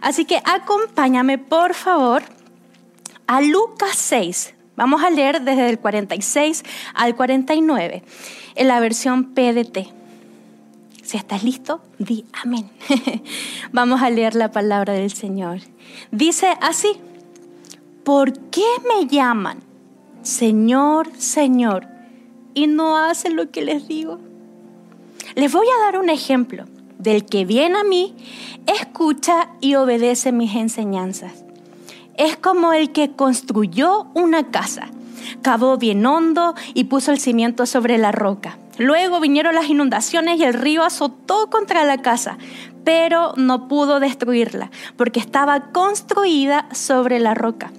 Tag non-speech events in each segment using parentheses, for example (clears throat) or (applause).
Así que acompáñame, por favor, a Lucas 6. Vamos a leer desde el 46 al 49 en la versión PDT. Si estás listo, di amén. (laughs) Vamos a leer la palabra del Señor. Dice así, ¿por qué me llaman Señor, Señor y no hacen lo que les digo? Les voy a dar un ejemplo del que viene a mí, escucha y obedece mis enseñanzas. Es como el que construyó una casa, cavó bien hondo y puso el cimiento sobre la roca. Luego vinieron las inundaciones y el río azotó contra la casa, pero no pudo destruirla porque estaba construida sobre la roca.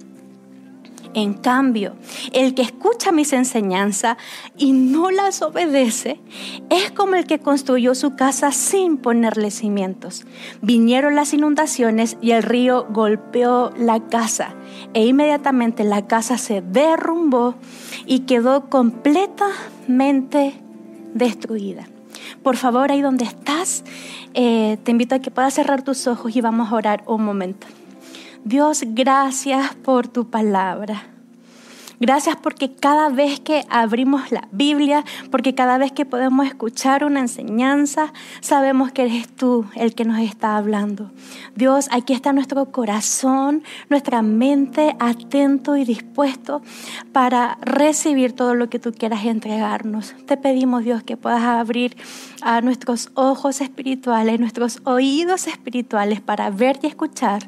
En cambio, el que escucha mis enseñanzas y no las obedece es como el que construyó su casa sin ponerle cimientos. Vinieron las inundaciones y el río golpeó la casa e inmediatamente la casa se derrumbó y quedó completamente destruida. Por favor, ahí donde estás, eh, te invito a que puedas cerrar tus ojos y vamos a orar un momento. Dios, gracias por tu palabra. Gracias porque cada vez que abrimos la Biblia, porque cada vez que podemos escuchar una enseñanza, sabemos que eres tú el que nos está hablando. Dios, aquí está nuestro corazón, nuestra mente atento y dispuesto para recibir todo lo que tú quieras entregarnos. Te pedimos, Dios, que puedas abrir a nuestros ojos espirituales, nuestros oídos espirituales para ver y escuchar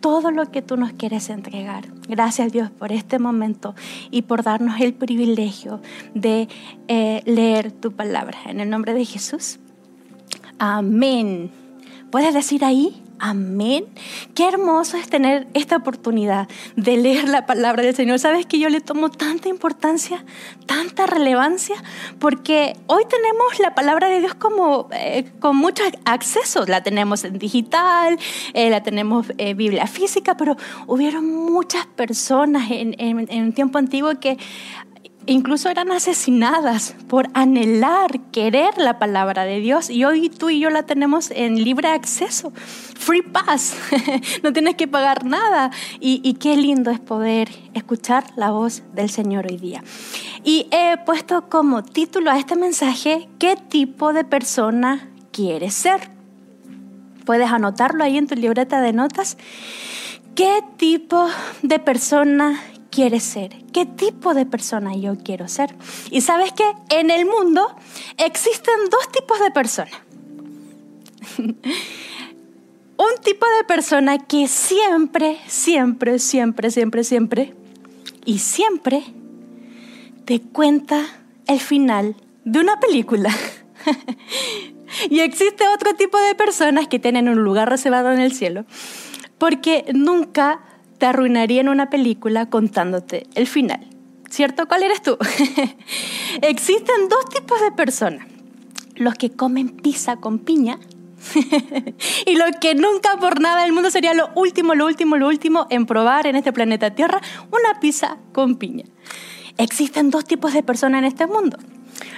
todo lo que tú nos quieres entregar. Gracias Dios por este momento y por darnos el privilegio de eh, leer tu palabra. En el nombre de Jesús. Amén. ¿Puedes decir ahí? Amén. Qué hermoso es tener esta oportunidad de leer la palabra del Señor. Sabes que yo le tomo tanta importancia, tanta relevancia, porque hoy tenemos la palabra de Dios como eh, con muchos accesos. La tenemos en digital, eh, la tenemos en eh, Biblia física, pero hubieron muchas personas en un tiempo antiguo que incluso eran asesinadas por anhelar, querer la palabra de Dios. Y hoy tú y yo la tenemos en libre acceso, free pass, (laughs) no tienes que pagar nada. Y, qué lindo es poder escuchar la voz del Señor hoy día. Y he puesto como título a este mensaje, ¿qué tipo de persona quieres ser? Puedes anotarlo ahí en tu libreta de notas. ¿Qué tipo de persona quieres ser, qué tipo de persona yo quiero ser. Y sabes que en el mundo existen dos tipos de personas. (laughs) Un tipo de persona que siempre, siempre, siempre, siempre, siempre y siempre te cuenta el final de una película. (laughs) y existe otro tipo de personas que tienen un lugar reservado en el cielo porque nunca te arruinarían una película contándote el final. ¿Cierto? ¿Cuál eres tú? (laughs) Existen dos tipos de personas. Los que comen pizza con piña (laughs) y lo que nunca por nada del mundo sería lo último, lo último, lo último en probar en este planeta Tierra una pizza con piña. Existen dos tipos de personas en este mundo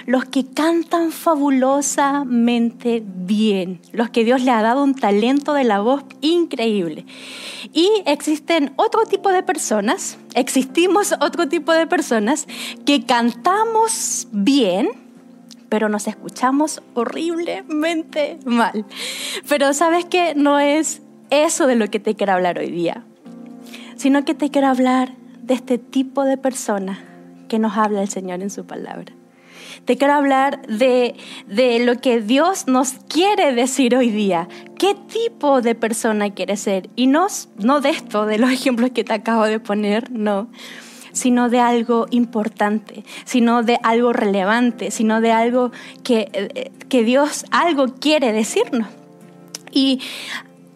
los que cantan fabulosamente bien, los que Dios le ha dado un talento de la voz increíble. Y existen otro tipo de personas, existimos otro tipo de personas que cantamos bien, pero nos escuchamos horriblemente mal. Pero sabes que no es eso de lo que te quiero hablar hoy día, sino que te quiero hablar de este tipo de persona que nos habla el Señor en su palabra. Te quiero hablar de, lo que Dios nos quiere decir hoy día. ¿Qué tipo de persona quiere ser? Y no, no de esto, de los (laughs) ejemplos que te acabo de poner, no sino de algo importante, sino de algo relevante, sino de algo que, eh, que Dios algo quiere decirnos. Y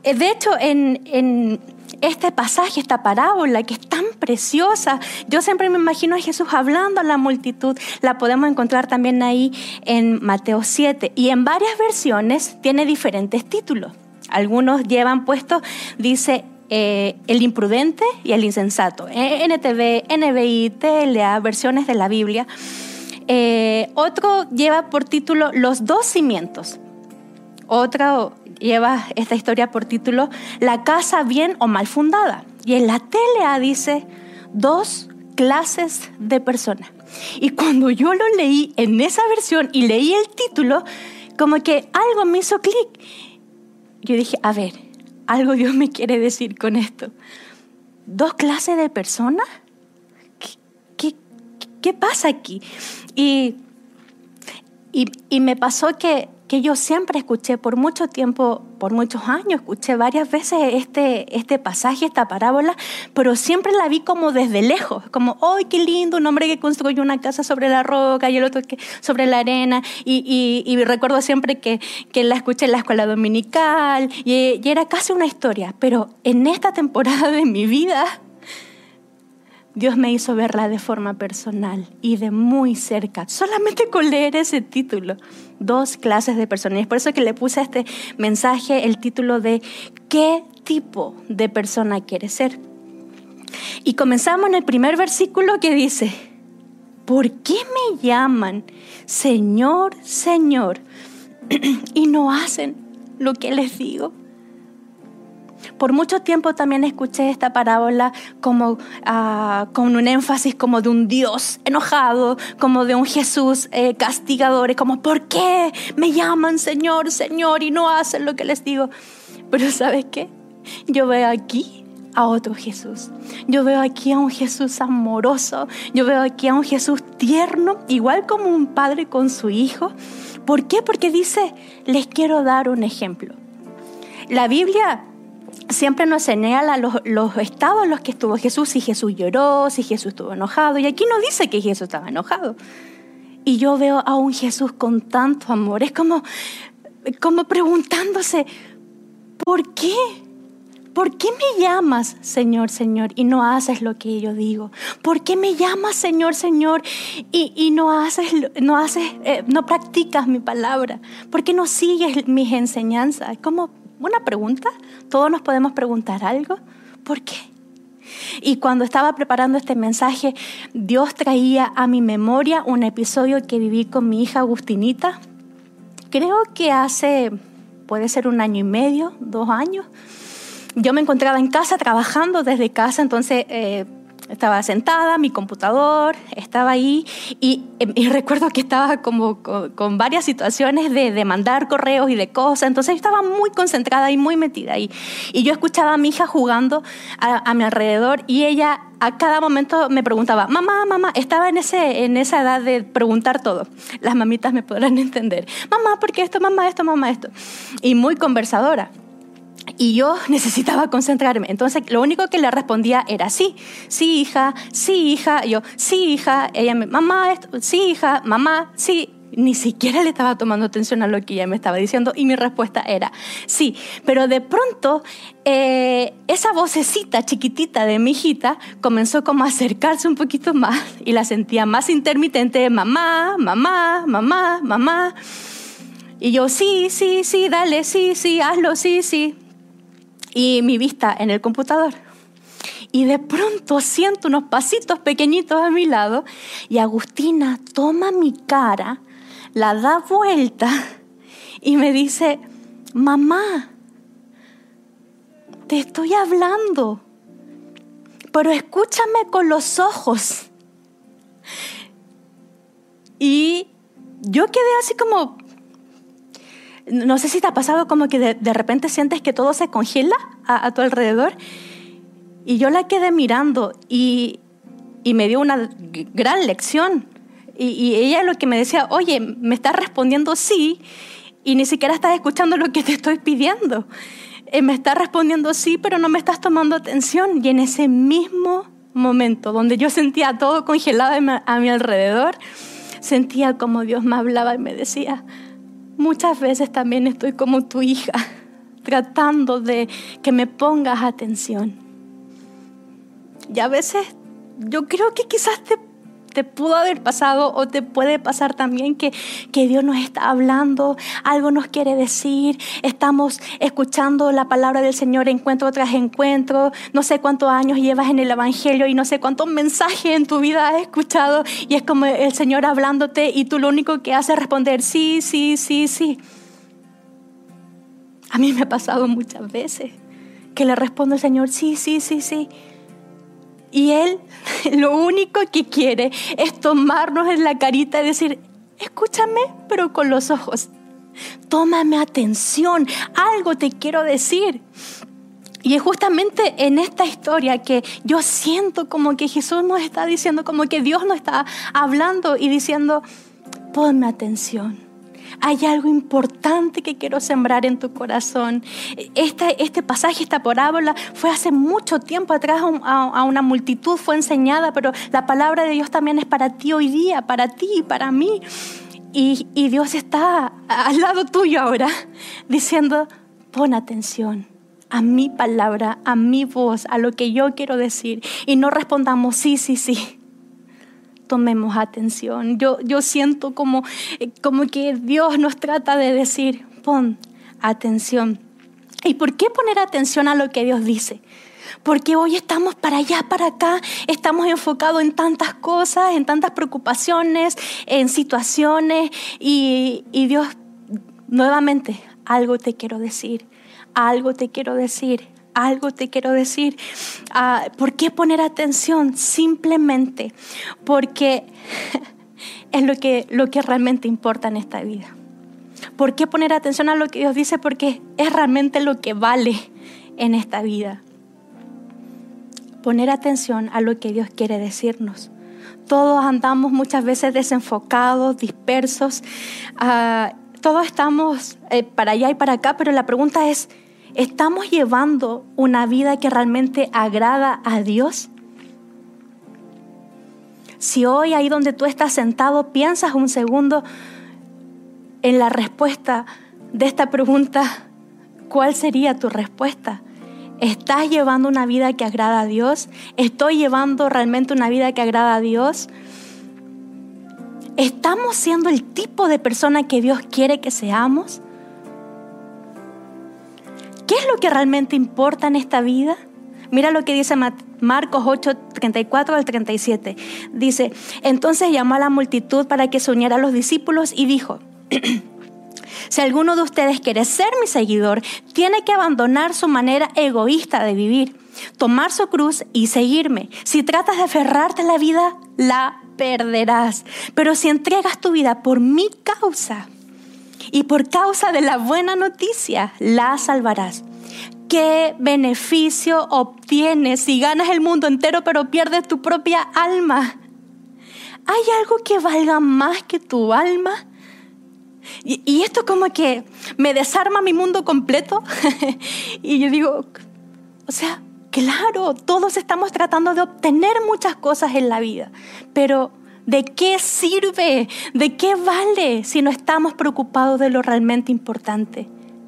eh, de hecho, en, en este pasaje, esta parábola que es tan preciosa. Yo siempre me imagino a Jesús hablando a la multitud. La podemos encontrar también ahí en Mateo 7 y en varias versiones tiene diferentes títulos. Algunos llevan puesto, dice, eh, el imprudente y el insensato. NTV, NBI, TLA, versiones de la Biblia. Eh, otro lleva por título Los dos cimientos. Otro lleva esta historia por título La casa bien o mal fundada. Y en la tele dice dos clases de personas. Y cuando yo lo leí en esa versión y leí el título, como que algo me hizo clic. Yo dije, a ver, algo Dios me quiere decir con esto. ¿Dos clases de personas? ¿Qué, qué, pasa aquí? Y, y, y me pasó que que yo siempre escuché por mucho tiempo, por muchos años, escuché varias veces este, este pasaje, esta parábola, pero siempre la vi como desde lejos, como, ¡ay, qué lindo! Un hombre que construyó una casa sobre la roca y el otro que sobre la arena. Y, y, recuerdo siempre que, que, la escuché en la escuela dominical y, y era casi una historia, pero en esta temporada de mi vida Dios me hizo verla de forma personal y de muy cerca, solamente con leer ese título. Dos clases de personas. Y es por eso que le puse a este mensaje el título de ¿Qué tipo de persona quieres ser? Y comenzamos en el primer versículo que dice, ¿por qué me llaman Señor, Señor (clears throat) y no hacen lo que les digo? Por mucho tiempo también escuché esta parábola como ah, con un énfasis como de un Dios enojado, como de un Jesús eh, castigador, como ¿por qué me llaman Señor, Señor y no hacen lo que les digo? Pero ¿sabes qué? Yo veo aquí a otro Jesús. Yo veo aquí a un Jesús amoroso. Yo veo aquí a un Jesús tierno, igual como un padre con su hijo. ¿Por qué? Porque dice, les quiero dar un ejemplo. La Biblia siempre nos señala los, los estados en los que estuvo Jesús, si Jesús lloró, si Jesús estuvo enojado. Y aquí no dice que Jesús estaba enojado. Y yo veo a un Jesús con tanto amor. Es como, como preguntándose, ¿por qué? ¿Por qué me llamas, Señor, Señor, y no haces lo que yo digo? ¿Por qué me llamas, Señor, Señor, y, y no haces, no haces, eh, no practicas mi palabra? ¿Por qué no sigues mis enseñanzas? Es como una pregunta. Todos nos podemos preguntar algo. ¿Por qué? Y cuando estaba preparando este mensaje, Dios traía a mi memoria un episodio que viví con mi hija Agustinita. Creo que hace, puede ser un año y medio, dos años. Yo me encontraba en casa trabajando desde casa, entonces eh, estaba sentada, mi computador estaba ahí y, (laughs) recuerdo que estaba como con, varias situaciones de, mandar correos y de cosas, entonces estaba muy concentrada y muy metida ahí. Y yo escuchaba a mi hija jugando a, mi alrededor y ella a cada momento me preguntaba, mamá, mamá, estaba en, ese, en esa edad de preguntar todo. Las mamitas me podrán (laughs) entender, mamá, ¿por qué esto, mamá, esto, mamá, esto? Y muy conversadora. Y yo (laughs) necesitaba concentrarme. Entonces, lo único que le respondía era sí, sí, hija, sí, hija. yo, sí, hija. Ella me, mamá, sí, hija, mamá, sí. Ni siquiera le estaba tomando atención a lo que ella me estaba diciendo y mi respuesta era sí. Pero de pronto, eh, esa vocecita chiquitita de mi hijita comenzó como a acercarse un poquito más y la sentía más intermitente, mamá, mamá, mamá, mamá. Y yo, sí, sí, sí, dale, sí, sí, hazlo, sí, sí y mi vista en el computador. Y de pronto siento unos pasitos pequeñitos a mi lado y Agustina toma mi cara, la da vuelta y me dice, mamá, te estoy hablando, pero escúchame con los ojos. Y yo quedé así como, no sé si te ha pasado como que de, repente sientes que todo se congela a, tu alrededor. Y yo la quedé mirando y, me dio una gran lección. Y, ella lo que me decía, oye, me estás respondiendo sí y ni siquiera estás escuchando lo que te estoy pidiendo. Eh, me estás respondiendo sí, pero no me estás tomando atención. Y en ese mismo momento, donde yo sentía todo congelado a mi alrededor, sentía como Dios me hablaba y me decía, Muchas veces también estoy como tu hija, (laughs) tratando de que me pongas atención. Y a veces yo creo que quizás te te pudo haber pasado o te puede pasar también que, que Dios nos está hablando, algo nos quiere decir, estamos escuchando la palabra del Señor encuentro tras encuentro, no sé cuántos años llevas en el Evangelio y no sé cuántos mensajes en tu vida has escuchado y es como el Señor hablándote y tú lo único que haces es responder sí, sí, sí, sí. A mí me ha pasado muchas veces que le respondo al Señor, sí, sí, sí, sí. Y Él (laughs) lo único que quiere es tomarnos en la carita y decir, escúchame, pero con los ojos. Tómame atención, algo te quiero decir. Y es justamente en esta historia que yo siento como que Jesús nos está diciendo, como que Dios nos está hablando y diciendo, ponme atención. Hay algo importante que quiero sembrar en tu corazón. Este, este pasaje, esta parábola, fue hace mucho tiempo atrás a, una multitud, fue enseñada, pero la palabra de Dios también es para ti hoy día, para ti y para mí. Y, y Dios está al lado tuyo ahora, (laughs) diciendo, pon atención a mi palabra, a mi voz, a lo que yo quiero decir. Y no respondamos sí, sí, sí. Tomemos atención. Yo, yo siento como, como que Dios nos trata de decir, pon atención. ¿Y por qué poner atención a lo que Dios dice? Porque hoy estamos para allá, para acá, estamos enfocados en tantas cosas, en tantas preocupaciones, en situaciones y, y Dios, nuevamente, algo te quiero decir algo te quiero decir, algo te quiero decir. Ah, ¿Por qué poner atención? Simplemente porque (laughs) es lo que, lo que realmente importa en esta vida. ¿Por qué poner atención a lo que Dios dice? Porque es realmente lo que vale en esta vida. Poner atención a lo que Dios quiere decirnos. Todos andamos muchas veces desenfocados, dispersos. Ah, todos estamos eh, para allá y para acá, pero la pregunta es, ¿Estamos llevando una vida que realmente agrada a Dios? Si hoy ahí donde tú estás sentado piensas un segundo en la respuesta de esta pregunta, ¿cuál sería tu respuesta? ¿Estás llevando una vida que agrada a Dios? ¿Estoy llevando realmente una vida que agrada a Dios? ¿Estamos siendo el tipo de persona que Dios quiere que seamos? ¿Qué es lo que realmente importa en esta vida? Mira lo que dice Marcos 8, 34 al 37. Dice, entonces llamó a la multitud para que se uniera a los discípulos y dijo, (clears throat) si alguno de ustedes quiere ser mi seguidor, tiene que abandonar su manera egoísta de vivir, tomar su cruz y seguirme. Si tratas de aferrarte a la vida, la perderás. Pero si entregas tu vida por mi causa, y por causa de la buena noticia la salvarás. ¿Qué beneficio obtienes si ganas el mundo entero pero pierdes tu propia alma? ¿Hay algo que valga más que tu alma? Y, esto como que me desarma mi mundo completo. (laughs) y yo digo, o sea, claro, todos estamos tratando de obtener muchas cosas en la vida, pero ¿De qué sirve? ¿De qué vale si no estamos preocupados de lo realmente importante?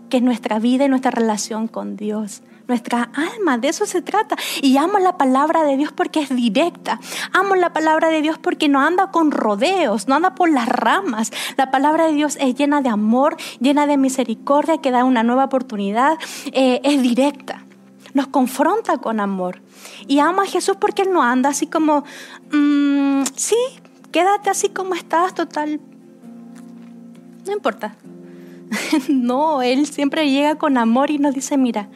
Que es nuestra vida y nuestra relación con Dios. Nuestra alma, de eso se trata. Y amo la palabra de Dios porque es directa. Amo la palabra de Dios porque no anda con rodeos, no anda por las ramas. La palabra de Dios es llena de amor, llena de misericordia, que da una nueva oportunidad. Eh, es directa nos confronta con amor. Y amo a Jesús porque Él no anda así como, mm, sí, quédate así como estás, total. No importa. (laughs) no, Él siempre llega con amor y nos dice, mira,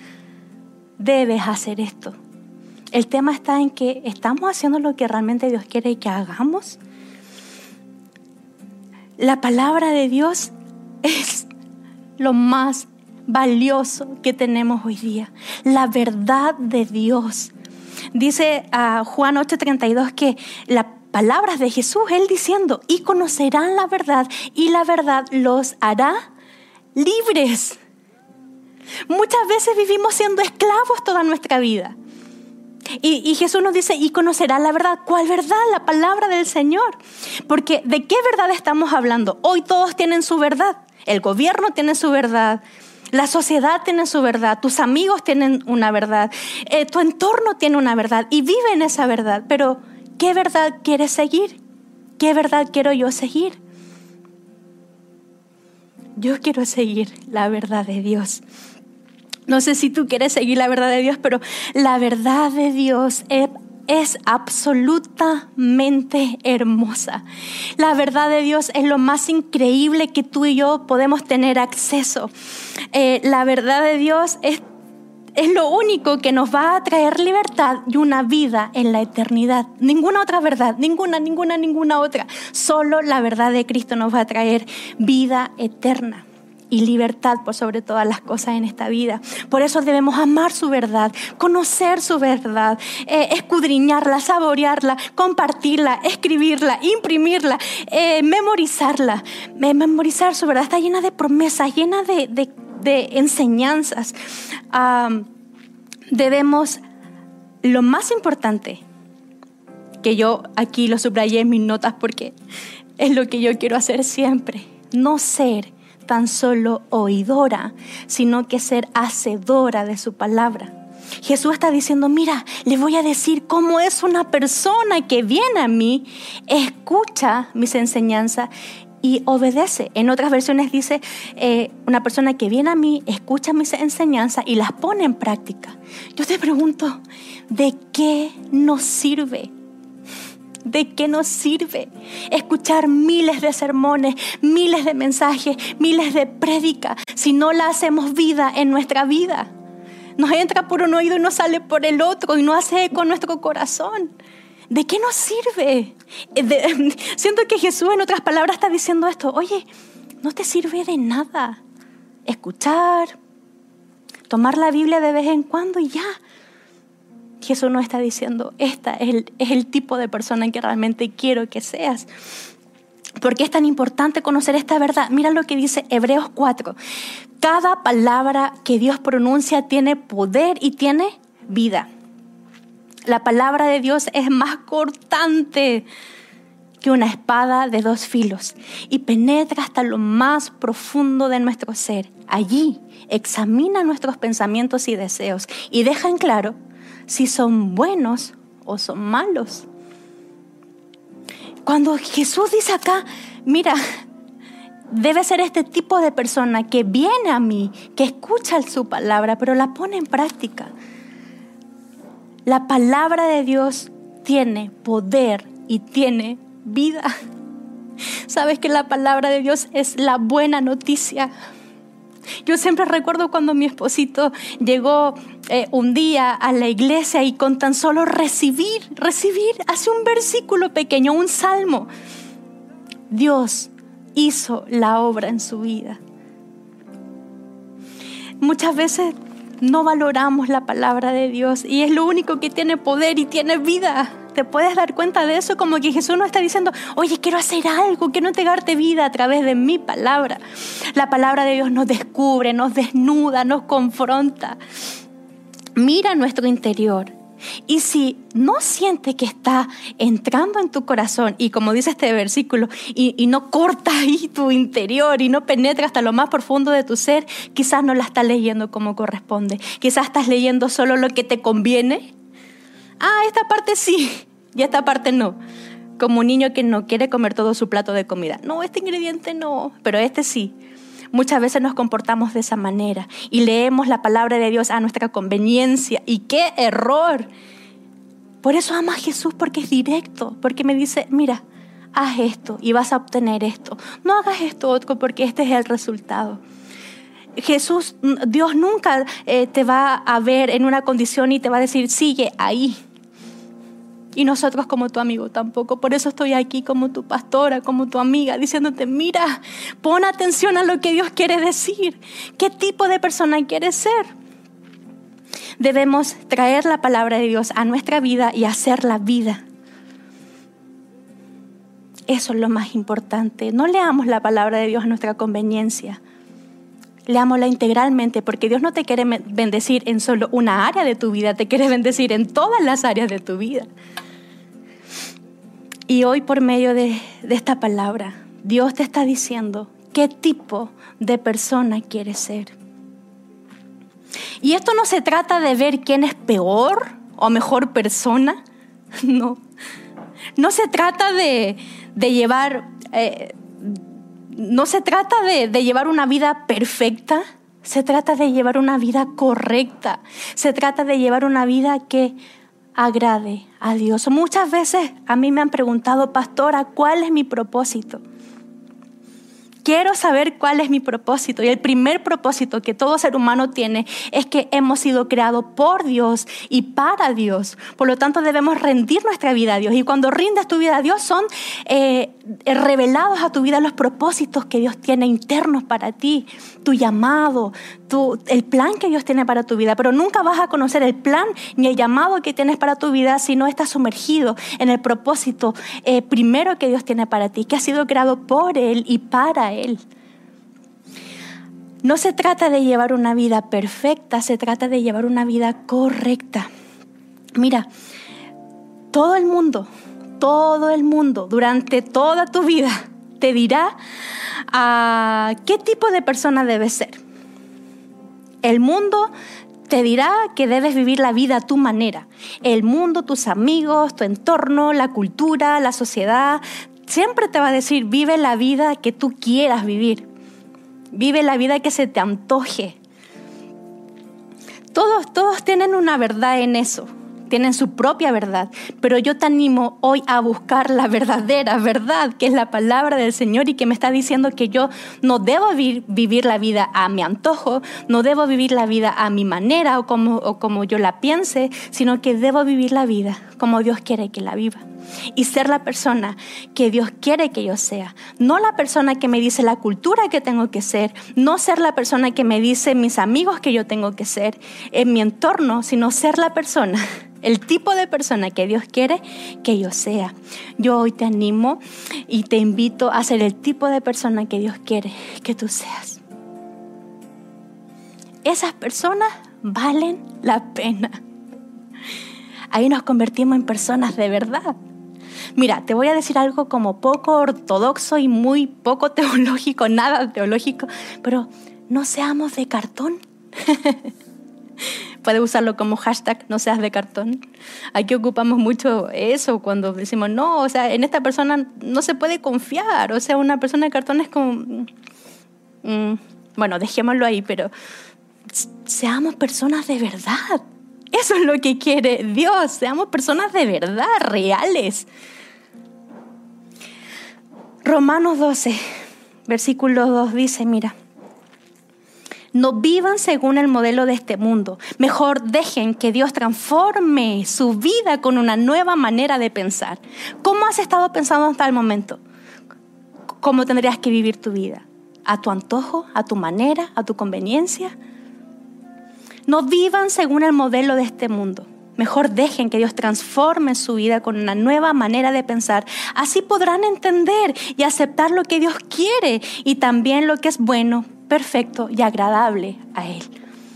debes hacer esto. El tema está en que estamos haciendo lo que realmente Dios quiere que hagamos. La palabra de Dios (laughs) es lo más valioso que tenemos hoy día. La verdad de Dios. Dice a Juan 8:32 que la palabras de Jesús, Él diciendo, y conocerán la verdad y la verdad los hará libres. Muchas veces vivimos siendo esclavos toda nuestra vida. Y, Jesús nos dice, y conocerán la verdad. ¿Cuál verdad? La palabra del Señor. Porque ¿de qué verdad estamos hablando? Hoy todos tienen su verdad. El gobierno tiene su verdad. La sociedad tiene su verdad. Tus amigos tienen una verdad. Eh, tu entorno tiene una verdad. Y viven esa verdad. Pero ¿Qué verdad quieres seguir? ¿Qué verdad quiero yo seguir? Yo quiero seguir la verdad de Dios. No sé si tú quieres seguir la verdad de Dios, pero la verdad de Dios es absolutamente hermosa. La verdad de Dios es lo más increíble que tú y yo podemos tener acceso. Eh, la verdad de Dios es es lo único que nos va a traer libertad y una vida en la eternidad. Ninguna otra verdad, ninguna, ninguna, ninguna otra. Solo la verdad de Cristo nos va a traer vida eterna y libertad por sobre todas las cosas en esta vida. Por eso debemos amar su verdad, conocer su verdad, eh, escudriñarla, saborearla, compartirla, escribirla, imprimirla, eh, memorizarla. memorizar su verdad está llena de promesas, llena de de enseñanzas. debemos, lo más importante, que yo aquí lo subrayé en mis notas porque es lo que yo quiero hacer siempre, no ser tan solo oidora, sino que ser hacedora de su palabra. Jesús está diciendo, mira, le voy a decir cómo es una persona que viene a mí, escucha mis enseñanzas y obedece. En otras versiones dice, eh, una persona que viene a mí, escucha mis enseñanzas y las pone en práctica. Yo te pregunto, ¿de qué nos sirve? ¿De qué nos sirve escuchar miles de sermones, miles de mensajes, miles de prédicas si no la hacemos vida en nuestra vida? Nos entra por un oído y nos sale por el otro y no hace con nuestro corazón. ¿De qué nos sirve? (laughs) siento que Jesús en otras palabras está diciendo esto, oye, no te sirve de nada escuchar, tomar la Biblia de vez en cuando y ya. Jesús no está diciendo, esta es el, es el tipo de persona en que realmente quiero que seas. ¿Por qué es tan importante conocer esta verdad? Mira lo que dice Hebreos 4. Cada palabra que Dios pronuncia tiene poder y tiene vida. La palabra de Dios es más cortante que una espada de dos filos y penetra hasta lo más profundo de nuestro ser. Allí examina nuestros pensamientos y deseos y deja en claro si son buenos o son malos. Cuando Jesús dice acá, mira, debe ser este tipo de persona que viene a mí, que escucha su palabra, pero la pone en práctica. La palabra de Dios tiene poder y tiene vida. (laughs) Sabes que la palabra de Dios es la buena noticia. Yo siempre recuerdo cuando mi esposito llegó eh, un día a la iglesia y con tan solo recibir, recibir, hace un versículo pequeño, un salmo, Dios hizo la obra en su vida. Muchas veces no valoramos la palabra de Dios y es lo único que tiene poder y tiene vida. ¿Te puedes dar cuenta de eso? Como que Jesús no está diciendo, oye, quiero hacer algo, quiero entregarte vida a través de mi palabra. La palabra de Dios nos descubre, nos desnuda, nos confronta. Mira nuestro interior y si no sientes que está entrando en tu corazón, y como dice este versículo, y, no corta (laughs) ahí tu interior y no penetra hasta lo más profundo de tu ser, quizás no la estás leyendo como corresponde. Quizás estás leyendo solo lo que te conviene. Ah, esta parte sí, y esta parte no. Como un niño que no quiere comer todo su plato de comida. No, este ingrediente no, pero este sí. Muchas veces nos comportamos de esa manera y leemos la palabra de Dios a nuestra conveniencia. Y qué error. Por eso ama a Jesús porque es directo, porque me dice, mira, haz esto y vas a obtener esto. No hagas esto otro porque este es el resultado. Jesús, Dios nunca eh, te va a ver en una condición y te va a decir, sigue ahí. Y nosotros como tu amigo tampoco. Por eso estoy aquí como tu pastora, como tu amiga, diciéndote, mira, pon atención a lo que Dios quiere decir. ¿Qué tipo de persona quieres ser? Debemos traer la palabra de Dios a nuestra vida y hacer la vida. Eso es lo más importante. No leamos la palabra de Dios a nuestra conveniencia. Leámosla integralmente porque Dios no te quiere bendecir en solo una área de tu vida, te quiere bendecir en todas las áreas de tu vida. Y hoy por medio de, esta palabra, Dios te está diciendo qué tipo de persona quieres ser. Y esto no se trata de ver quién es peor o mejor persona, (laughs) no. No se trata de, llevar, eh, no se trata de, de llevar una vida perfecta, se trata de llevar una vida correcta, se trata de llevar una vida que agrade a Dios. Muchas veces a mí me han preguntado, pastora, ¿cuál es mi propósito? Quiero saber cuál es mi propósito. Y el primer propósito que todo ser humano tiene es que hemos sido creados por Dios y para Dios. Por lo tanto, debemos rendir nuestra vida a Dios. Y cuando rindes tu vida a Dios, son eh, revelados a tu vida los propósitos que Dios tiene internos para ti, tu llamado, el plan que Dios tiene para tu vida. Pero nunca vas a conocer el plan ni el llamado que tienes para tu vida si no estás sumergido en el propósito eh, primero que Dios tiene para ti, que ha sido creado por Él y para Él. No se trata de llevar una vida perfecta, se trata de llevar una vida correcta. Mira, todo el mundo, todo el mundo, durante toda tu vida, te dirá ah, qué tipo de persona debes ser. El mundo te dirá que debes vivir la vida a tu manera. El mundo, tus amigos, tu entorno, la cultura, la sociedad, siempre te va a decir, vive la vida que tú quieras vivir. Vive la vida que se te antoje. Todos, todos tienen una verdad en eso, tienen su propia verdad, pero yo te animo hoy a buscar la verdadera verdad, que es la palabra del Señor y que me está diciendo que yo no debo vivir, la vida a mi antojo, no debo vivir la vida a mi manera o como, o como yo la piense, sino que debo vivir la vida como Dios quiere que la viva y ser la persona que Dios quiere que yo sea. No la persona que me dice la cultura que tengo que ser, no ser la persona que me dice mis amigos que yo tengo que ser en mi entorno, sino ser la persona, (laughs) el tipo de persona que Dios quiere que yo sea. Yo hoy te animo y te invito a ser el tipo de persona que Dios quiere que tú seas. Esas personas valen la pena. Ahí nos convertimos en personas de verdad. Mira, te voy a decir algo como poco ortodoxo y muy poco (laughs) teológico, nada teológico, pero no seamos de cartón. (laughs) Puedes usarlo como hashtag, no seas de cartón. Aquí ocupamos mucho eso cuando decimos, no, o sea, en esta persona no se puede confiar. O sea, una persona de cartón es como... Mm, mm, bueno, dejémoslo ahí, pero seamos personas de verdad. Eso es lo que quiere Dios, seamos personas de verdad, reales. Romanos 12, versículo 2 dice, mira, no vivan según el modelo de este mundo. Mejor dejen que Dios transforme su vida con una nueva manera de pensar. ¿Cómo has estado pensando hasta el momento? ¿Cómo tendrías que vivir tu vida? ¿A tu antojo? ¿A tu manera? ¿A tu conveniencia? No vivan según el modelo de este mundo. Mejor dejen que Dios transforme su vida con una nueva manera de pensar. Así podrán entender y aceptar lo que Dios quiere y también lo que es bueno, perfecto y agradable a Él.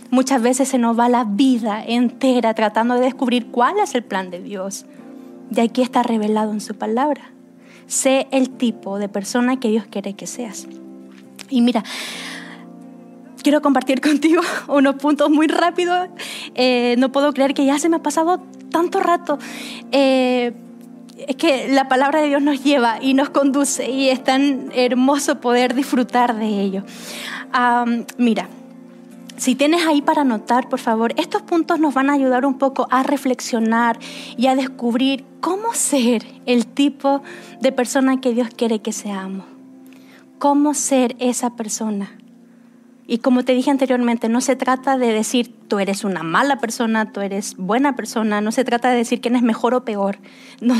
Muchas veces se nos va la vida entera tratando de descubrir cuál es el plan de Dios. Y aquí está revelado en su palabra. Sé el tipo de persona que Dios quiere que seas. Y mira, quiero compartir contigo (laughs) unos puntos muy rápidos. Eh, no puedo creer que ya se me ha pasado tanto rato. Eh, es que la palabra de Dios nos lleva y nos conduce y es tan hermoso poder disfrutar de ello. mira, si tienes ahí para anotar, por favor, estos puntos nos van a ayudar un poco a reflexionar y a descubrir cómo ser el tipo de persona que Dios quiere que seamos. Cómo ser esa persona. Y como te dije anteriormente, no se trata de decir tú eres una mala persona, tú eres buena persona, no se trata de decir quién es mejor o peor, no,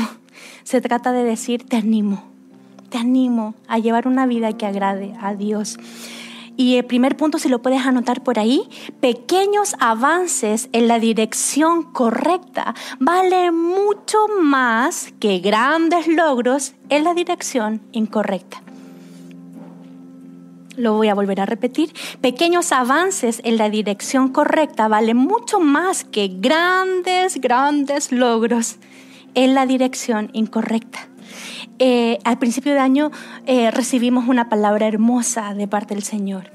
se trata de decir te animo, te animo a llevar una vida que agrade a Dios. Y el primer punto, si lo puedes anotar por ahí, pequeños avances en la dirección correcta valen mucho más que grandes logros en la dirección incorrecta lo voy a volver a repetir, pequeños avances en la dirección correcta valen mucho más que grandes, grandes logros en la dirección incorrecta. Eh, al principio de año eh, recibimos una palabra hermosa de parte del Señor.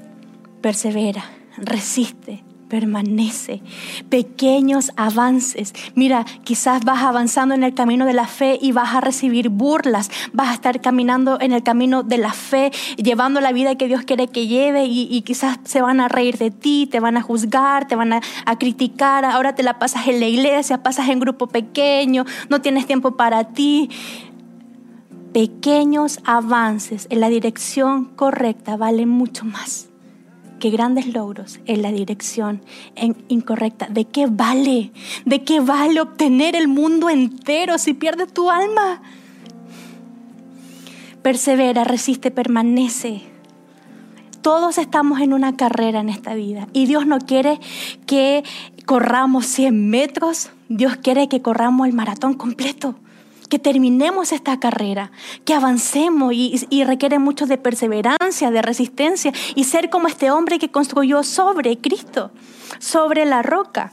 Persevera, resiste, permanece. Pequeños avances. Mira, quizás vas avanzando en el camino de la fe y vas a recibir burlas. Vas a estar caminando en el camino de la fe, llevando la vida que Dios quiere que lleve y, quizás se van a reír de ti, te van a juzgar, te van a, a criticar. Ahora te la pasas en la iglesia, pasas en grupo pequeño, no tienes tiempo para ti pequeños avances en la dirección correcta valen mucho más que grandes logros en la dirección incorrecta. ¿De qué vale? ¿De qué vale obtener el mundo entero si pierdes tu alma? Persevera, resiste, permanece. Todos estamos en una carrera en esta vida y Dios no quiere que corramos 100 metros, Dios quiere que corramos el maratón completo que terminemos esta carrera, que avancemos y, requiere mucho de perseverancia, de resistencia y ser como este hombre que construyó sobre Cristo, sobre la roca.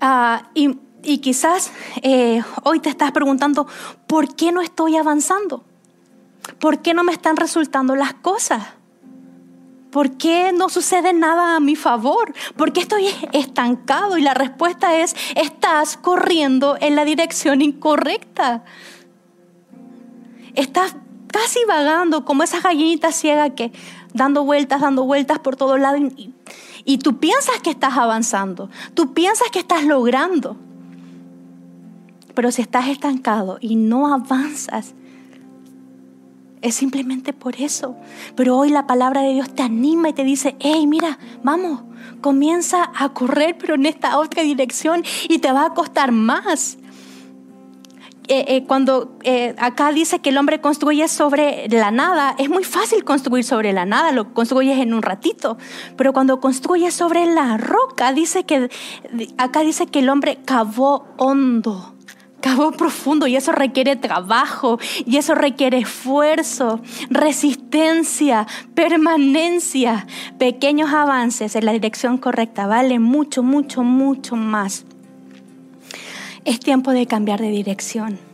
Ah, y, quizás eh, hoy te estás preguntando, ¿por qué no estoy avanzando? ¿Por qué no me están resultando las cosas? ¿Por qué no sucede nada a mi favor? ¿Por qué estoy estancado? Y la respuesta es, estás corriendo en la dirección incorrecta. Estás casi vagando como esa gallinita ciega que dando vueltas, dando vueltas por todos lados y, y tú piensas que estás avanzando, tú piensas que estás logrando. Pero si estás estancado y no avanzas, es simplemente por eso. Pero hoy la palabra de Dios te anima y te dice, hey, mira, vamos, comienza a correr, pero en esta otra dirección y te va a costar más. Eh, eh, cuando eh, acá dice que el hombre construye sobre la nada, es muy fácil construir sobre la nada, lo construyes en un ratito, pero cuando construyes sobre la roca, dice que acá dice que el hombre cavó hondo cabo profundo y eso requiere trabajo y eso requiere esfuerzo, resistencia, permanencia, pequeños avances en la dirección correcta, vale mucho, mucho, mucho más. Es tiempo de cambiar de dirección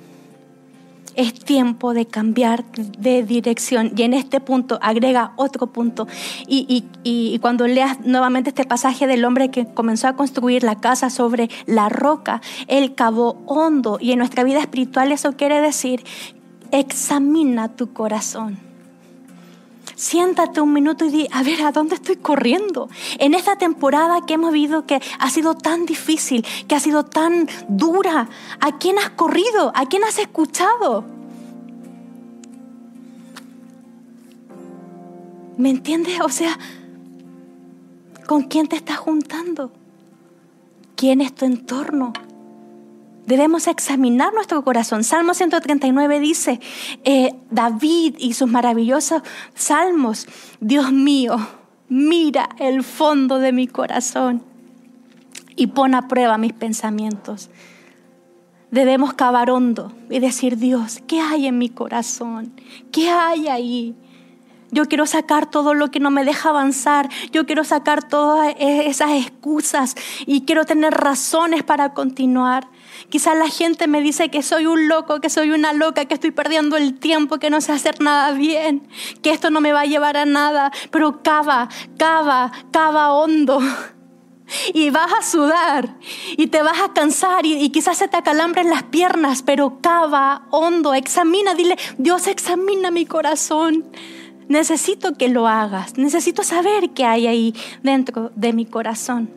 es tiempo de cambiar de dirección. Y en este punto agrega otro punto. Y, cuando leas nuevamente este pasaje del hombre que comenzó a construir la casa sobre la roca, él cavó hondo. Y en nuestra vida espiritual eso quiere decir, examina tu corazón. Siéntate un minuto y di, a ver, ¿a dónde estoy corriendo? En esta temporada que hemos vivido que ha sido tan difícil, que ha sido tan dura, ¿a quién has corrido? ¿A quién has escuchado? ¿Me entiendes? O sea, ¿con quién te estás juntando? ¿Quién es tu entorno? Debemos examinar nuestro corazón. Salmo 139 dice, eh, David y sus maravillosos salmos, Dios mío, mira el fondo de mi corazón y pon a prueba mis pensamientos. Debemos cavar hondo y decir, Dios, ¿qué hay en mi corazón? ¿Qué hay ahí? Yo quiero sacar todo lo que no me deja avanzar. Yo quiero sacar todas esas excusas y quiero tener razones para continuar. Quizás la gente me dice que soy un loco, que soy una loca, que estoy perdiendo el tiempo, que no sé hacer nada bien, que esto no me va a llevar a nada. Pero cava, cava, cava hondo. (laughs) Y vas a sudar y te vas a cansar y, y quizás se te acalambren las piernas, pero cava hondo, examina, dile, Dios examina mi corazón necesito que lo hagas, necesito saber qué hay ahí dentro de mi corazón.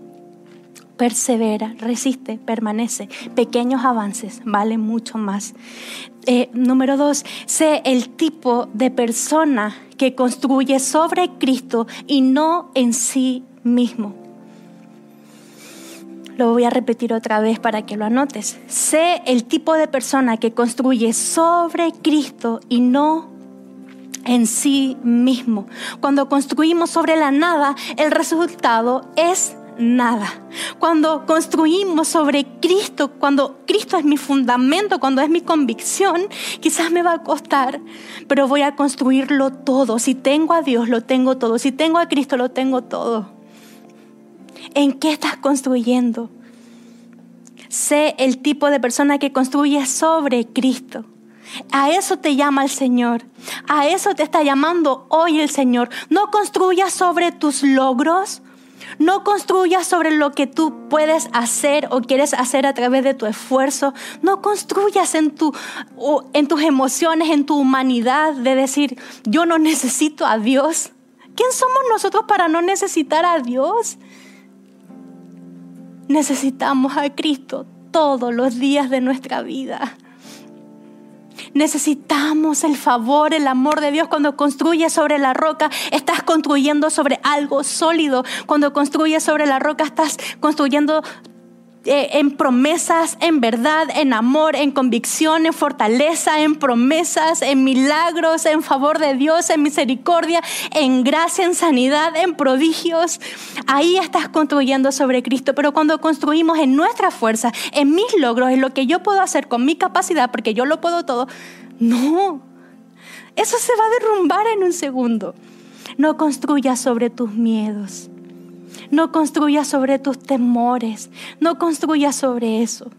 Persevera, resiste, permanece. Pequeños avances valen mucho más. Eh, número dos, sé el tipo de persona que construye sobre Cristo y no en sí mismo. Lo voy a repetir otra vez para que lo anotes. Sé el tipo de persona que construye sobre Cristo y no en sí mismo. Cuando construimos sobre la nada, el resultado es nada. Cuando construimos sobre Cristo, cuando Cristo es mi fundamento, cuando es mi convicción, quizás me va a costar, pero voy a construirlo todo. Si tengo a Dios, lo tengo todo. Si tengo a Cristo, lo tengo todo. ¿En qué estás construyendo? Sé el tipo de persona que construye sobre Cristo. A eso te llama el Señor. A eso te está llamando hoy el Señor. No construyas sobre tus logros. No construyas sobre lo que tú puedes hacer o quieres hacer a través de tu esfuerzo. No construyas en, tu, en tus emociones, en tu humanidad de decir, yo no necesito a Dios. ¿Quién somos nosotros para no necesitar a Dios? Necesitamos a Cristo todos los días de nuestra vida. Necesitamos el favor, el amor de Dios. Cuando construyes sobre la roca, estás construyendo sobre algo sólido. Cuando construyes sobre la roca, estás construyendo eh, en promesas, en verdad, en amor, en convicción, en fortaleza, en promesas, en milagros, en favor de Dios, en misericordia, en gracia, en sanidad, en prodigios. Ahí estás construyendo sobre Cristo. Pero cuando construimos en nuestra fuerza, en mis logros, en lo que yo puedo hacer con mi capacidad, porque yo lo puedo todo, no. Eso se va a derrumbar en un segundo. No construyas sobre tus miedos. No construyas sobre tus temores, no construyas sobre eso.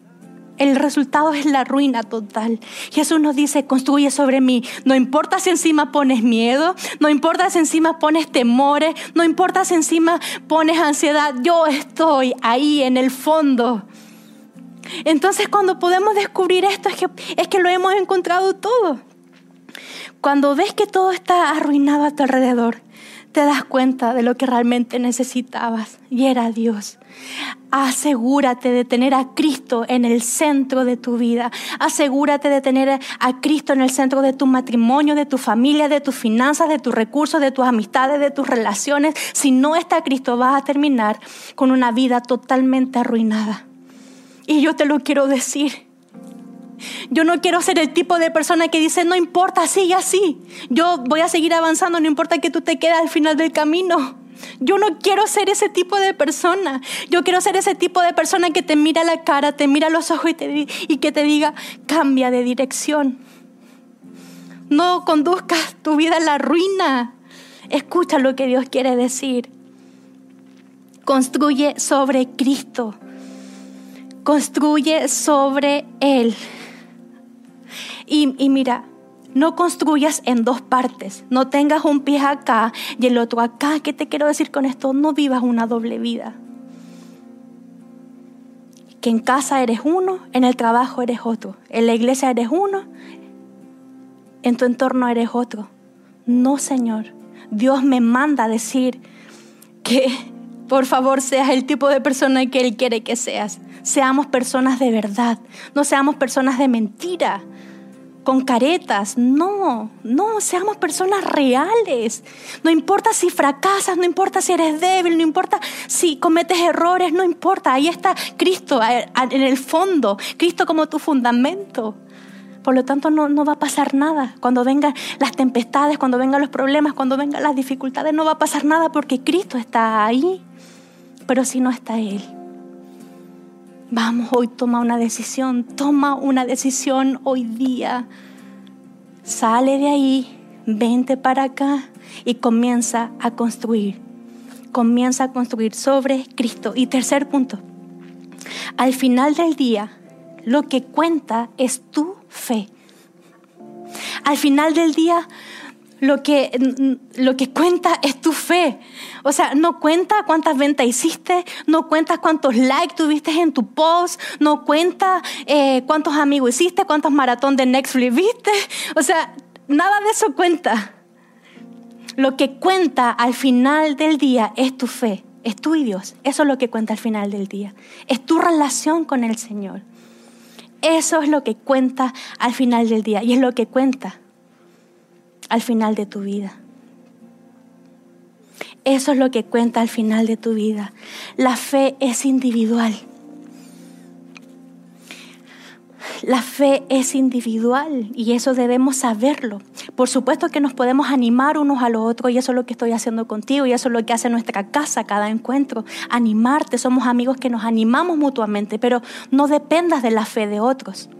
El resultado es la ruina total. Jesús nos dice, construye sobre mí. No importa si encima pones miedo, no importa si encima pones temores, no importa si encima pones ansiedad, yo estoy ahí en el fondo. Entonces cuando podemos descubrir esto es que, es que lo hemos encontrado todo. Cuando ves que todo está arruinado a tu alrededor, te das cuenta de lo que realmente necesitabas y era Dios. Asegúrate de tener a Cristo en el centro de tu vida. Asegúrate de tener a Cristo en el centro de tu matrimonio, de tu familia, de tus finanzas, de tus recursos, de tus amistades, de tus relaciones. Si no está Cristo, vas a terminar con una vida totalmente arruinada. Y yo te lo quiero decir. Yo no quiero ser el tipo de persona que dice, no importa, sigue así. Yo voy a seguir avanzando, no importa que tú te quedes al final del camino. Yo no quiero ser ese tipo de persona. Yo quiero ser ese tipo de persona que te mira la cara, te mira los ojos y, y que te diga, cambia de dirección. No conduzcas tu vida a la ruina. Escucha lo que Dios quiere decir. Construye sobre Cristo. Construye sobre Él. Y, mira, no construyas en dos partes, no tengas un pie acá y el otro acá. ¿Qué te quiero decir con esto? No vivas una doble vida. Que en casa eres uno, en el trabajo eres otro, en la iglesia eres uno, en tu entorno eres otro. No, Señor. Dios me manda a decir que por favor seas el tipo de persona que Él quiere que seas. Seamos personas de verdad, no seamos personas de mentira con caretas. No, no, seamos personas reales. No importa si fracasas, no importa si eres débil, no importa si cometes errores, no importa. Ahí está Cristo en el fondo, Cristo como tu fundamento. Por lo tanto, no, no va a pasar nada. Cuando vengan las tempestades, cuando vengan los problemas, cuando vengan las dificultades, no va a pasar nada porque Cristo está ahí. Pero si no está Él, Vamos, hoy toma una decisión, toma una decisión hoy día. Sale de ahí, vente para acá y comienza a construir. Comienza a construir sobre Cristo. Y tercer punto, al final del día, lo que cuenta es tu fe. Al final del día, lo que, lo que cuenta es tu fe. O sea, no cuenta cuántas ventas hiciste, no cuenta cuántos likes tuviste en tu post, no cuenta eh, cuántos amigos hiciste, cuántos maratón de Netflix viste. O sea, nada de eso cuenta. Lo que cuenta al final del día es tu fe, es tú y Dios. Eso es lo que cuenta al final del día. Es tu relación con el Señor. Eso es lo que cuenta al final del día y es lo que cuenta al final de tu vida. Eso es lo que cuenta al final de tu vida. La fe es individual. La fe es individual y eso debemos saberlo. Por supuesto que nos podemos animar unos a los otros y eso es lo que estoy haciendo contigo y eso es lo que hace nuestra casa cada encuentro. Animarte, somos amigos que nos animamos mutuamente, pero no dependas de la fe de otros.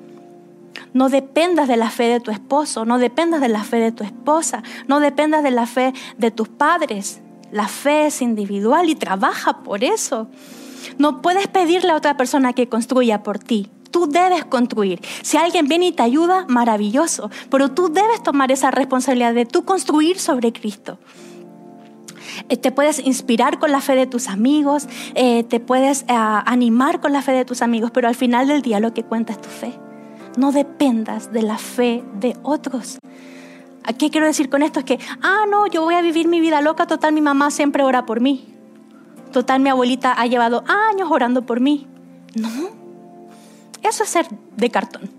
No dependas de la fe de tu esposo, no dependas de la fe de tu esposa, no dependas de la fe de tus padres. La fe es individual y trabaja por eso. No puedes pedirle a otra persona que construya por ti. Tú debes construir. Si alguien viene y te ayuda, maravilloso. Pero tú debes tomar esa responsabilidad de tú construir sobre Cristo. Eh, te puedes inspirar con la fe de tus amigos, eh, te puedes eh, animar con la fe de tus amigos, pero al final del día lo que cuenta es tu fe. No dependas de la fe de otros. ¿Qué quiero decir con esto? Es que, ah, no, yo voy a vivir mi vida loca, total, mi mamá siempre ora por mí. Total, mi abuelita ha llevado años orando por mí. No, eso es ser de cartón.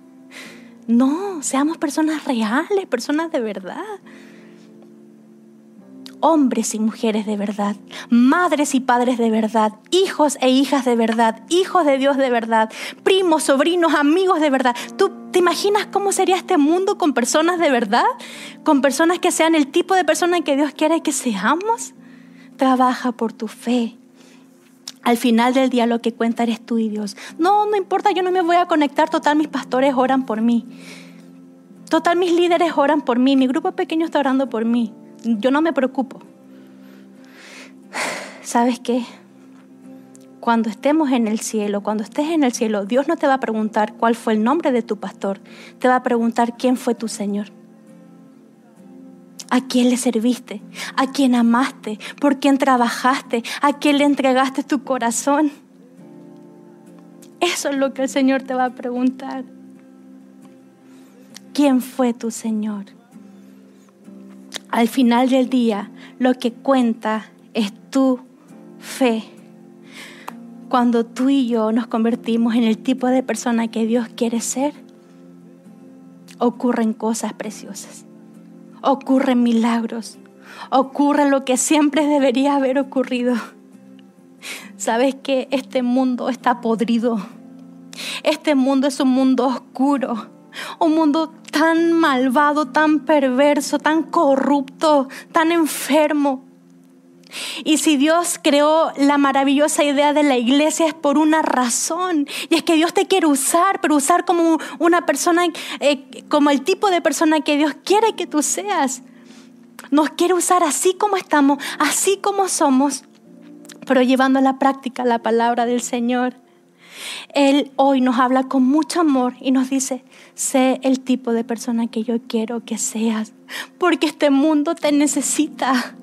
(laughs) no, seamos personas reales, personas de verdad hombres y mujeres de verdad, madres y padres de verdad, hijos e hijas de verdad, hijos de Dios de verdad, primos, sobrinos, amigos de verdad. ¿Tú te imaginas cómo sería este mundo con personas de verdad? Con personas que sean el tipo de personas que Dios quiere que seamos. Trabaja por tu fe. Al final del día lo que cuenta eres tú y Dios. No, no importa, yo no me voy a conectar, total mis pastores oran por mí. Total mis líderes oran por mí, mi grupo pequeño está orando por mí yo no me preocupo. ¿Sabes qué? Cuando estemos en el cielo, cuando estés en el cielo, Dios no te va a preguntar cuál fue el nombre de tu pastor, te va a preguntar quién fue tu Señor. ¿A quién le serviste? ¿A quién amaste? ¿Por quién trabajaste? ¿A quién le entregaste tu corazón? Eso es lo que el Señor te va a preguntar. ¿Quién fue tu Señor? Al final del día lo que cuenta es tu fe. Cuando tú y yo nos convertimos en el tipo de persona que Dios quiere ser, ocurren cosas preciosas, ocurren milagros, ocurre lo que siempre debería haber ocurrido. Sabes que este mundo está podrido. Este mundo es un mundo oscuro, un mundo tan malvado, tan perverso, tan corrupto, tan enfermo. Y si Dios creó la maravillosa idea de la iglesia es por una razón. Y es que Dios te quiere usar, pero usar como una persona, eh, como el tipo de persona que Dios quiere que tú seas. Nos quiere usar así como estamos, así como somos, pero llevando a la práctica la palabra del Señor. Él hoy nos habla con mucho amor y nos dice, sé el tipo de persona que yo quiero que seas, porque este mundo te necesita.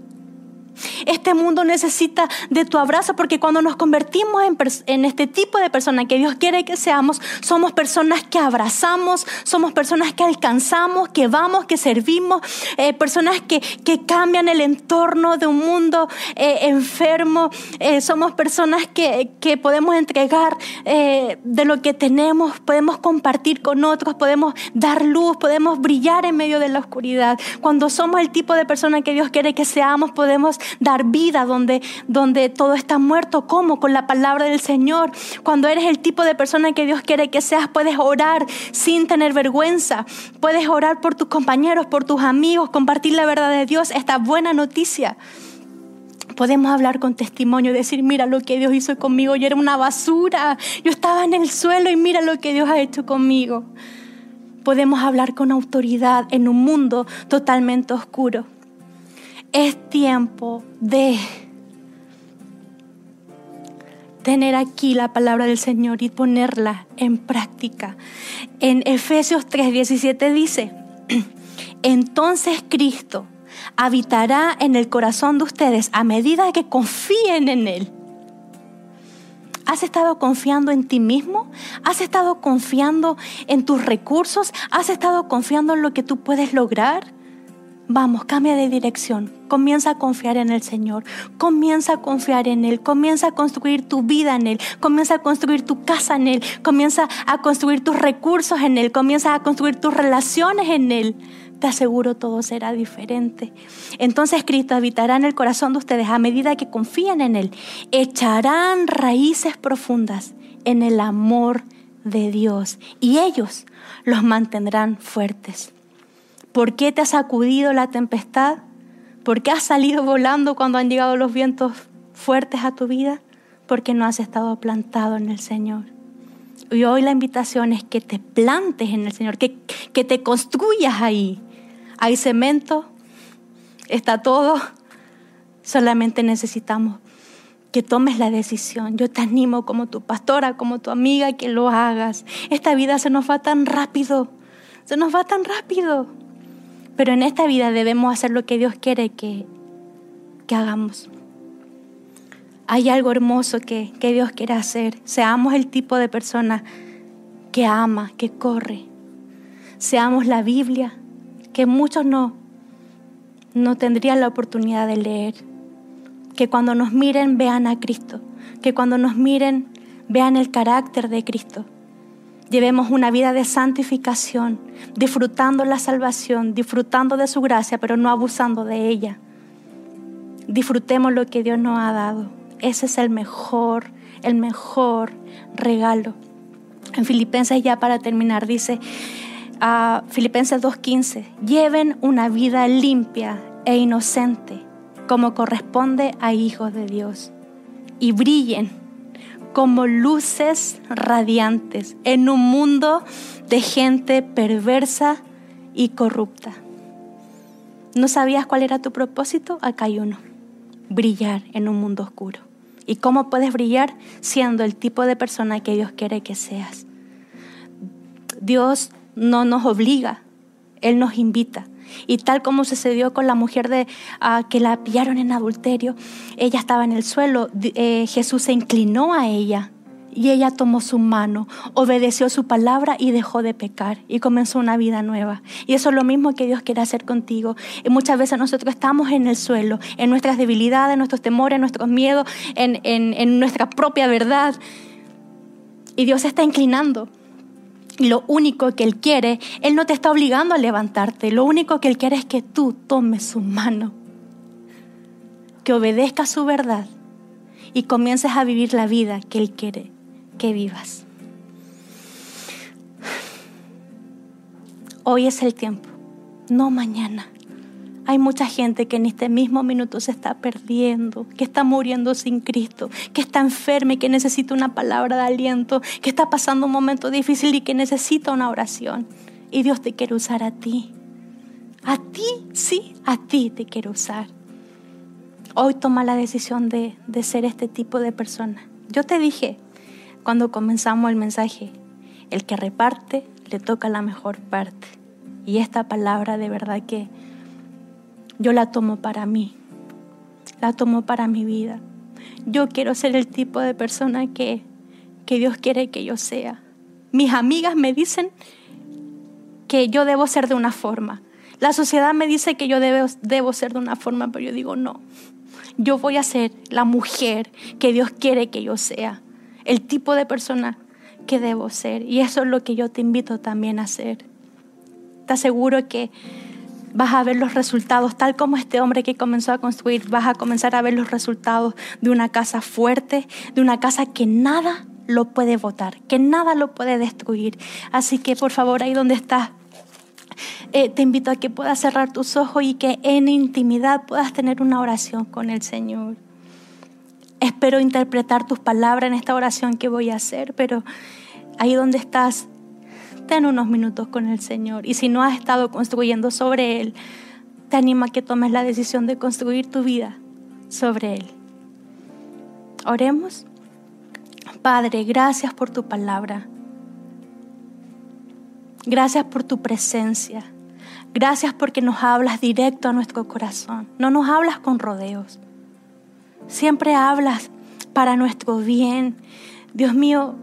Este mundo necesita de tu abrazo porque cuando nos convertimos en, este tipo de persona que Dios quiere que seamos, somos personas que abrazamos, somos personas que alcanzamos, que vamos, que servimos, eh, personas que, cambian el entorno de un mundo eh, enfermo, eh, somos personas que, que podemos entregar de lo que tenemos, podemos compartir con otros, podemos dar luz, podemos brillar en medio de la oscuridad. Cuando somos el tipo de persona que Dios quiere que seamos, podemos dar vida donde, donde todo está muerto. ¿Cómo? Con la palabra del Señor. Cuando eres el tipo de persona que Dios quiere que seas, puedes orar sin tener vergüenza. Puedes orar por tus compañeros, por tus amigos, compartir la verdad de Dios, esta buena noticia podemos hablar con testimonio, decir, mira lo que Dios hizo conmigo, yo era una basura, yo estaba en el suelo y mira lo que Dios ha hecho conmigo. Podemos hablar con autoridad en un mundo totalmente oscuro. Es tiempo de tener aquí la palabra del Señor y ponerla en práctica. En Efesios 3:17 dice, (clears throat) entonces Cristo habitará en el corazón de ustedes a medida que confíen en Él. ¿Has estado confiando en ti mismo? ¿Has estado confiando en tus recursos? ¿Has estado confiando en lo que tú puedes lograr? Vamos, cambia de dirección. Comienza a confiar en el Señor. Comienza a confiar en Él. Comienza a construir tu vida en Él. Comienza a construir tu casa en Él. Comienza a construir tus recursos en Él. Comienza a construir tus relaciones en Él. Te aseguro todo será diferente. Entonces Cristo habitará en el corazón de ustedes a medida que confían en Él. Echarán raíces profundas en el amor de Dios y ellos los mantendrán fuertes. ¿Por qué te ha sacudido la tempestad? ¿Por qué has salido volando cuando han llegado los vientos fuertes a tu vida? Porque no has estado plantado en el Señor. Y hoy la invitación es que te plantes en el Señor, que, que te construyas ahí. Hay cemento, está todo. Solamente necesitamos que tomes la decisión. Yo te animo como tu pastora, como tu amiga, que lo hagas. Esta vida se nos va tan rápido, se nos va tan rápido. Pero en esta vida debemos hacer lo que Dios quiere que, que hagamos. Hay algo hermoso que, que Dios quiere hacer. Seamos el tipo de persona que ama, que corre. Seamos la Biblia, que muchos no, no tendrían la oportunidad de leer. Que cuando nos miren vean a Cristo. Que cuando nos miren vean el carácter de Cristo. Llevemos una vida de santificación, disfrutando la salvación, disfrutando de su gracia, pero no abusando de ella. Disfrutemos lo que Dios nos ha dado. Ese es el mejor, el mejor regalo. En Filipenses ya para terminar dice, a Filipenses 2.15, lleven una vida limpia e inocente como corresponde a hijos de Dios y brillen como luces radiantes en un mundo de gente perversa y corrupta. ¿No sabías cuál era tu propósito? Acá hay uno, brillar en un mundo oscuro. ¿Y cómo puedes brillar siendo el tipo de persona que Dios quiere que seas? Dios no nos obliga, Él nos invita. Y tal como sucedió con la mujer de, ah, que la pillaron en adulterio, ella estaba en el suelo, eh, Jesús se inclinó a ella y ella tomó su mano, obedeció su palabra y dejó de pecar y comenzó una vida nueva. Y eso es lo mismo que Dios quiere hacer contigo. Y muchas veces nosotros estamos en el suelo, en nuestras debilidades, en nuestros temores, en nuestros miedos, en, en nuestra propia verdad. Y Dios se está inclinando lo único que Él quiere, Él no te está obligando a levantarte. Lo único que Él quiere es que tú tomes su mano, que obedezcas su verdad y comiences a vivir la vida que Él quiere que vivas. Hoy es el tiempo, no mañana. Hay mucha gente que en este mismo minuto se está perdiendo, que está muriendo sin Cristo, que está enferma y que necesita una palabra de aliento, que está pasando un momento difícil y que necesita una oración. Y Dios te quiere usar a ti. A ti, sí, a ti te quiere usar. Hoy toma la decisión de, de ser este tipo de persona. Yo te dije cuando comenzamos el mensaje, el que reparte le toca la mejor parte. Y esta palabra de verdad que yo la tomo para mí, la tomo para mi vida. Yo quiero ser el tipo de persona que, que Dios quiere que yo sea. Mis amigas me dicen que yo debo ser de una forma. La sociedad me dice que yo debo, debo ser de una forma, pero yo digo no. Yo voy a ser la mujer que Dios quiere que yo sea. El tipo de persona que debo ser. Y eso es lo que yo te invito también a hacer. Te aseguro que vas a ver los resultados, tal como este hombre que comenzó a construir, vas a comenzar a ver los resultados de una casa fuerte, de una casa que nada lo puede botar, que nada lo puede destruir. Así que por favor, ahí donde estás, eh, te invito a que puedas cerrar tus ojos y que en intimidad puedas tener una oración con el Señor. Espero interpretar tus palabras en esta oración que voy a hacer, pero ahí donde estás, ten unos minutos con el Señor. Y si no has estado construyendo sobre Él, te animo a que tomes la decisión de construir tu vida sobre Él. Oremos. Padre, gracias por tu palabra. Gracias por tu presencia. Gracias porque nos hablas directo a nuestro corazón. No nos hablas con rodeos. Siempre hablas para nuestro bien. Dios mío,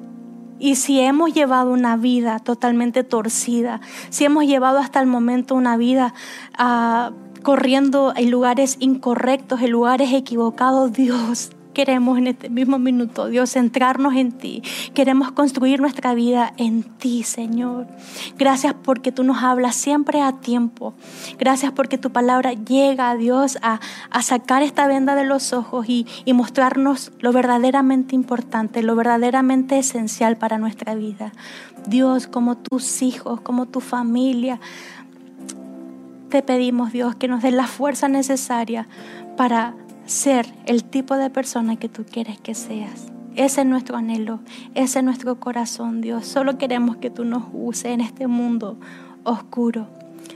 y si hemos llevado una vida totalmente torcida, si hemos llevado hasta el momento una vida ah, corriendo en lugares incorrectos, en lugares equivocados, (laughs) Dios, queremos en este mismo minuto, Dios, centrarnos en ti. Queremos construir nuestra vida en ti, Señor. Gracias porque tú nos hablas siempre a tiempo. Gracias porque tu palabra llega, Dios, a, sacar esta venda de los ojos y, y mostrarnos lo verdaderamente importante, lo verdaderamente esencial para nuestra vida. Dios, como tus hijos, como tu familia, te pedimos, Dios, que nos des la fuerza necesaria para ser el tipo de persona que tú quieres que seas. Ese es nuestro anhelo, ese es nuestro corazón, Dios. Solo queremos que tú nos uses en este mundo oscuro.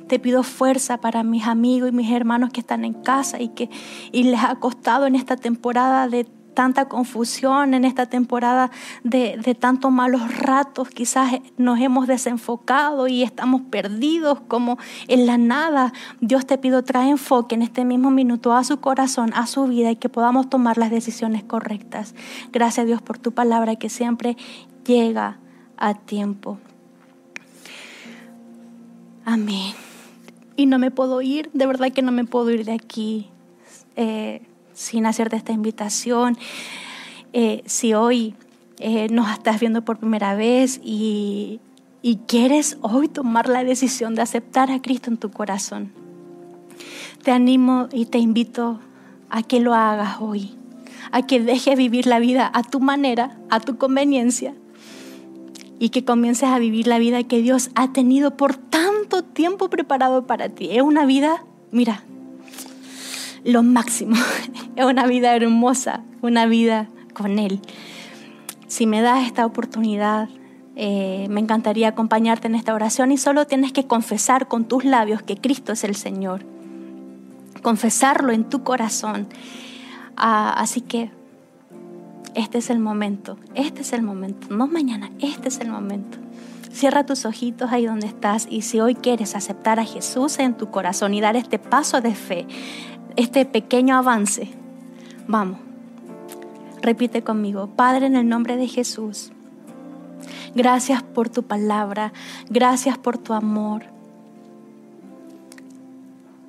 Te pido fuerza para mis amigos y mis hermanos que están en casa y que y les ha costado en esta temporada de tanta confusión, en esta temporada de, tantos malos ratos. Quizás nos hemos desenfocado y estamos perdidos como en la nada. Dios te pido, trae enfoque en este mismo minuto a su corazón, a su vida y que podamos tomar las decisiones correctas. Gracias Dios por tu palabra que siempre llega a tiempo. Amén. Y no me puedo ir, de verdad que no me puedo ir de aquí eh, sin hacerte esta invitación. Eh, si hoy eh, nos estás viendo por primera vez y, y quieres hoy tomar la decisión de aceptar a Cristo en tu corazón, te animo y te invito a que lo hagas hoy, a que dejes vivir la vida a tu manera, a tu conveniencia, y que comiences a vivir la vida que Dios ha tenido por tanto tiempo preparado para ti. Es una vida, mira, lo máximo. (laughs) Es una vida hermosa, una vida con Él. Si me das esta oportunidad, eh, me encantaría acompañarte en esta oración y solo tienes que confesar con tus labios que Cristo es el Señor. Confesarlo en tu corazón. Ah, así que este es el momento, este es el momento, no mañana, este es el momento. Cierra tus ojitos ahí donde estás y si hoy quieres aceptar a Jesús en tu corazón y dar este paso de fe, este pequeño avance, vamos, repite conmigo, Padre en el nombre de Jesús, gracias por tu palabra, gracias por tu amor,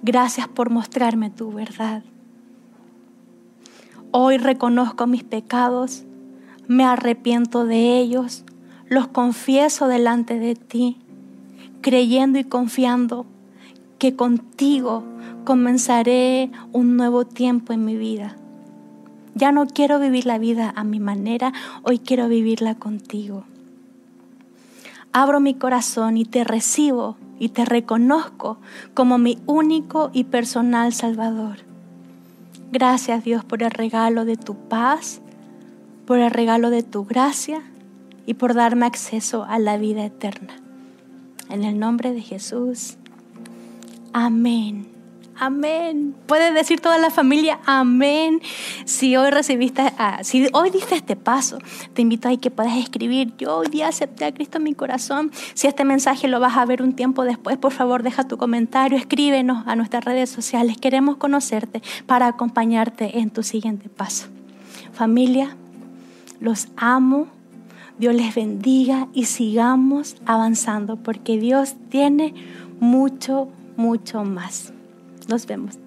gracias por mostrarme tu verdad. Hoy reconozco mis pecados, me arrepiento de ellos, los confieso delante de ti, creyendo y confiando que contigo comenzaré un nuevo tiempo en mi vida. Ya no quiero vivir la vida a mi manera, hoy quiero vivirla contigo. Abro mi corazón y te recibo y te reconozco como mi único y personal Salvador. Gracias Dios por el regalo de tu paz, por el regalo de tu gracia y por darme acceso a la vida eterna. En el nombre de Jesús. Amén. Amén. Puede decir toda la familia, amén. Si hoy recibiste, ah, si hoy diste este paso, te invito a que puedas escribir, yo hoy día acepté a Cristo en mi corazón. Si este mensaje lo vas a ver un tiempo después, por favor deja tu comentario, escríbenos a nuestras redes sociales. Queremos conocerte para acompañarte en tu siguiente paso. Familia, los amo. Dios les bendiga y sigamos avanzando porque Dios tiene mucho, mucho más. Nos vemos.